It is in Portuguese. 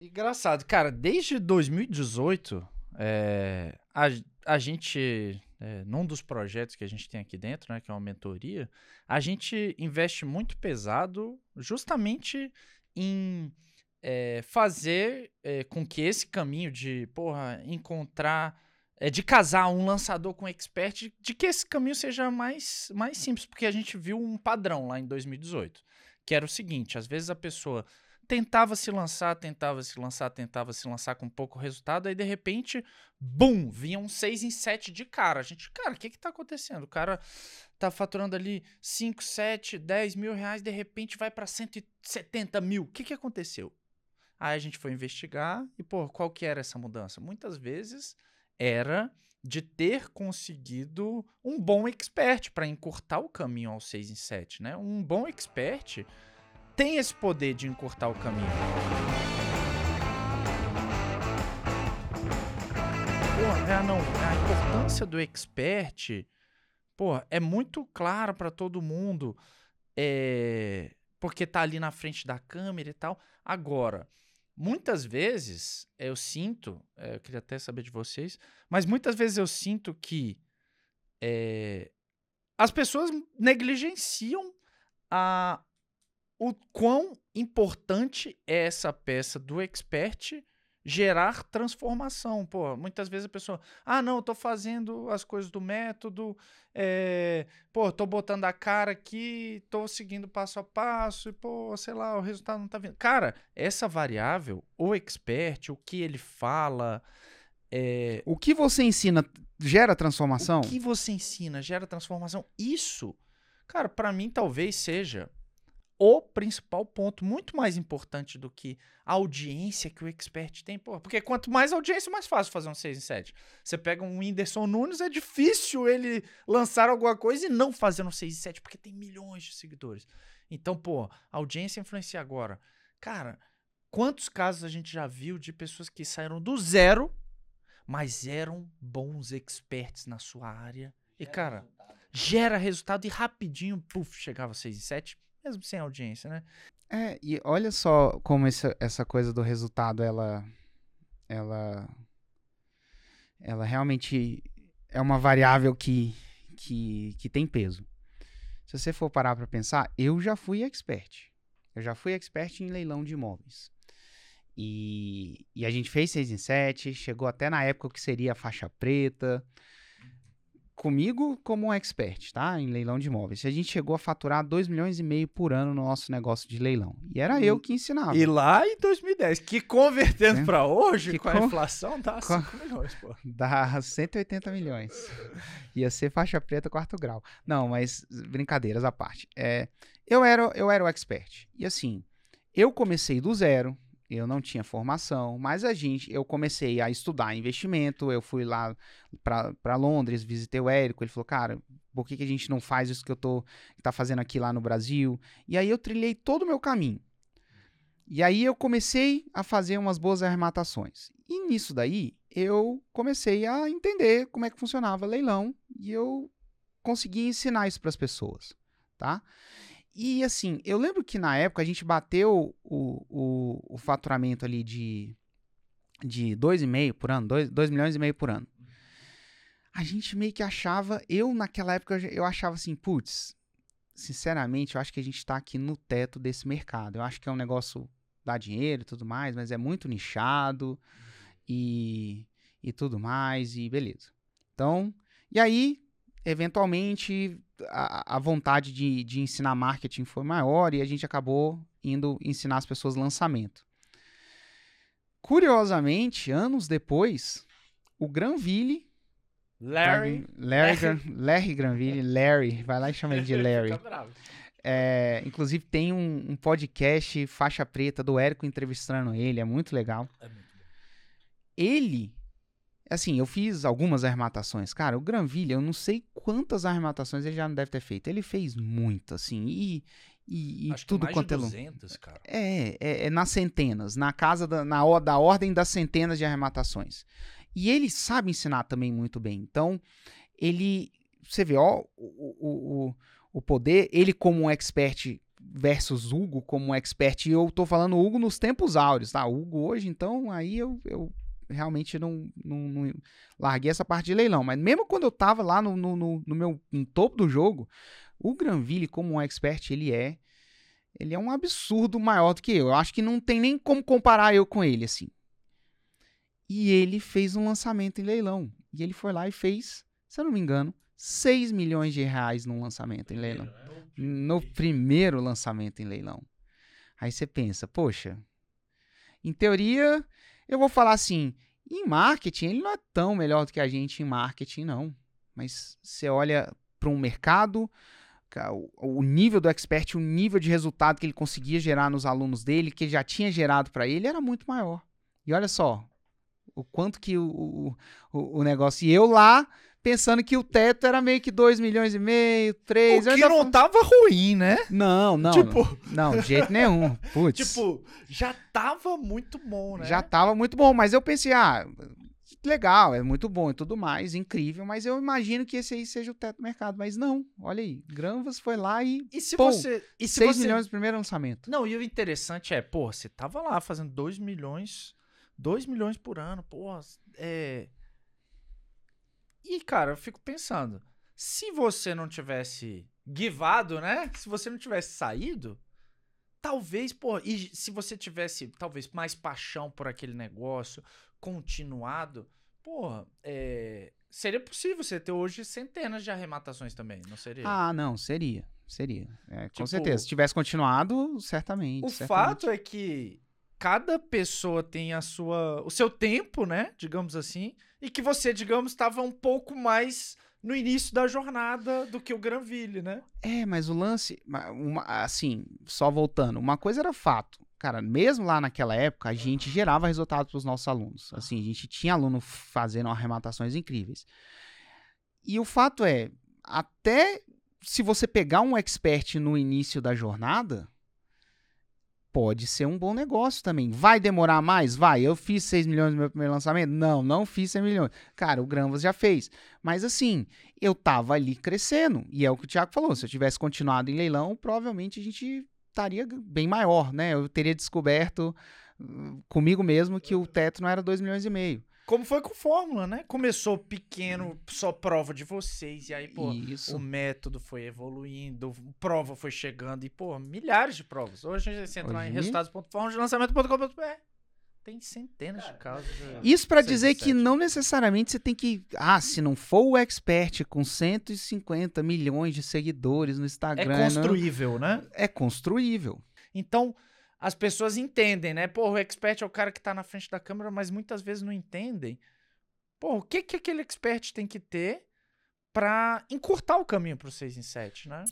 Engraçado, cara, desde 2018, é, a, a gente, é, num dos projetos que a gente tem aqui dentro, né, que é uma mentoria, a gente investe muito pesado justamente em é, fazer é, com que esse caminho de, porra, encontrar, é, de casar um lançador com um expert, de que esse caminho seja mais, mais simples, porque a gente viu um padrão lá em 2018, que era o seguinte, às vezes a pessoa tentava se lançar, tentava se lançar, tentava se lançar com pouco resultado, aí de repente, bum, vinha um 6 em 7 de cara. A gente, cara, o que que tá acontecendo? O cara tá faturando ali 5, 7, 10 mil reais, de repente vai para 170 mil. O que que aconteceu? Aí a gente foi investigar e, pô, qual que era essa mudança? Muitas vezes era de ter conseguido um bom expert para encurtar o caminho ao 6 em 7, né? Um bom expert tem esse poder de encurtar o caminho. Pô, é, não, a importância do expert, pô, é muito claro para todo mundo, é, porque tá ali na frente da câmera e tal. Agora, muitas vezes eu sinto, é, eu queria até saber de vocês, mas muitas vezes eu sinto que é, as pessoas negligenciam a, o quão importante é essa peça do expert gerar transformação. Pô, muitas vezes a pessoa, ah, não, eu tô fazendo as coisas do método, é, pô, tô botando a cara aqui, tô seguindo passo a passo, e, pô, sei lá, o resultado não tá vindo. Cara, essa variável, o expert, o que ele fala. É, o que você ensina gera transformação? O que você ensina gera transformação. Isso, cara, para mim talvez seja o principal ponto, muito mais importante do que a audiência que o expert tem. Porra, porque quanto mais audiência, mais fácil fazer um 6 em 7. Você pega um Whindersson Nunes, é difícil ele lançar alguma coisa e não fazer um 6 em 7, porque tem milhões de seguidores. Então, pô, audiência influencia agora. Cara, quantos casos a gente já viu de pessoas que saíram do zero, mas eram bons experts na sua área. E, cara, gera resultado e rapidinho, puf, chegava 6 em 7 mesmo sem audiência, né? É, e olha só como essa, essa coisa do resultado, ela, ela, ela realmente é uma variável que, que, que tem peso. Se você for parar para pensar, eu já fui expert. Eu já fui expert em leilão de imóveis. E, e a gente fez 6 em 7, chegou até na época que seria faixa preta comigo como um expert, tá? Em leilão de imóveis. A gente chegou a faturar 2 milhões e meio por ano no nosso negócio de leilão. E era eu que ensinava. E lá em 2010, que convertendo é. para hoje, que com a inflação, dá 5 milhões, pô. Dá 180 milhões. Ia ser faixa preta quarto grau. Não, mas brincadeiras à parte. É, eu, era, eu era o expert. E assim, eu comecei do zero, eu não tinha formação, mas a gente, eu comecei a estudar investimento, eu fui lá para Londres, visitei o Érico, ele falou, cara, por que, que a gente não faz isso que eu tô tá fazendo aqui lá no Brasil? E aí eu trilhei todo o meu caminho. E aí eu comecei a fazer umas boas arrematações. E nisso daí, eu comecei a entender como é que funcionava leilão e eu consegui ensinar isso para as pessoas, tá? E assim, eu lembro que na época a gente bateu o, o, o faturamento ali de, de 2,5 por ano, 2, milhões e meio por ano. A gente meio que achava, eu naquela época eu achava assim, putz, sinceramente, eu acho que a gente está aqui no teto desse mercado. Eu acho que é um negócio dá dinheiro e tudo mais, mas é muito nichado e, e tudo mais, e beleza. Então, e aí eventualmente a, a vontade de, de ensinar marketing foi maior e a gente acabou indo ensinar as pessoas lançamento. Curiosamente, anos depois, o Granville. Larry. Larry, Larry, Larry Granville, Larry, vai lá e chama ele de Larry. É, inclusive tem um, um, podcast faixa preta do Érico entrevistando ele, é muito legal. É muito ele Assim, eu fiz algumas arrematações. Cara, o Granville, eu não sei quantas arrematações ele já não deve ter feito. Ele fez muito, assim, e, e, e tudo que mais quanto de 200, é cara. É, é, é, nas centenas, na casa da, na, da ordem das centenas de arrematações. E ele sabe ensinar também muito bem. Então, ele, você vê, ó, o, o, o, poder, ele como um expert versus Hugo como expert, e eu tô falando Hugo nos tempos áureos, tá? Hugo hoje, então, aí eu, eu realmente não, não, não, larguei essa parte de leilão. Mas mesmo quando eu tava lá no, no, no, no meu no topo do jogo, o Granville, como um expert, ele é. Ele é um absurdo maior do que eu. Eu acho que não tem nem como comparar eu com ele, assim. E ele fez um lançamento em leilão. E ele foi lá e fez, se eu não me engano, 6 milhões de reais num lançamento em leilão. No primeiro lançamento em leilão. Aí você pensa, poxa, em teoria, eu vou falar assim, em marketing, ele não é tão melhor do que a gente em marketing, não. Mas você olha para um mercado, o nível do expert, o nível de resultado que ele conseguia gerar nos alunos dele, que já tinha gerado para ele, era muito maior. E olha só, o quanto que o, o, o negócio. E eu lá pensando que o teto era meio que 2 milhões e meio, 3. O que não tava ruim, né? Não, não. Tipo... Não, de jeito nenhum. Putz. Tipo, já tava muito bom, né? Já tava muito bom, mas eu pensei, ah, legal, é muito bom e tudo mais, incrível, mas eu imagino que esse aí seja o teto do mercado. Mas não, olha aí, Granvas foi lá e. E se pô, você. E se 6 você... milhões no primeiro lançamento. Não, e o interessante é, pô, você tava lá fazendo 2 milhões. 2 milhões por ano, pô, é e, cara, eu fico pensando, se você não tivesse givado, né? Se você não tivesse saído, talvez, pô, e se você tivesse talvez mais paixão por aquele negócio, continuado, pô, é, seria possível você ter hoje centenas de arrematações também, não seria? Ah, não, seria. Seria. É, com tipo, certeza. Se tivesse continuado, certamente. O certamente. fato é que cada pessoa tem a sua, o seu tempo, né? Digamos assim, e que você, digamos, estava um pouco mais no início da jornada do que o Granville, né? É, mas o lance, uma, assim, só voltando, uma coisa era fato. Cara, mesmo lá naquela época, a gente gerava resultados para os nossos alunos. Assim, a gente tinha aluno fazendo arrematações incríveis. E o fato é, até se você pegar um expert no início da jornada, pode ser um bom negócio também. Vai demorar mais? Vai. Eu fiz 6 milhões no meu primeiro lançamento? Não, não fiz 6 milhões. Cara, o Granvas já fez. Mas assim, eu tava ali crescendo. E é o que o Thiago falou. Se eu tivesse continuado em leilão, provavelmente a gente estaria bem maior, né? Eu teria descoberto hum, comigo mesmo que o teto não era 2 milhões e meio. Como foi com Fórmula, né? Começou pequeno, só prova de vocês, e aí, pô, Isso. o método foi evoluindo, prova foi chegando, e, pô, milhares de provas. Hoje você entra lá em resultados.forma de lançamento.com.br. Tem centenas de casos. Isso para dizer que não necessariamente você tem que. Ah, se não for o expert com 150 milhões de seguidores no Instagram. É construível, não, né? É construível. Então, as pessoas entendem, né? Pô, o expert é o cara que tá na frente da câmera, mas muitas vezes não entendem. Pô, o que que aquele expert tem que ter para encurtar o caminho pro 6 em 7, né?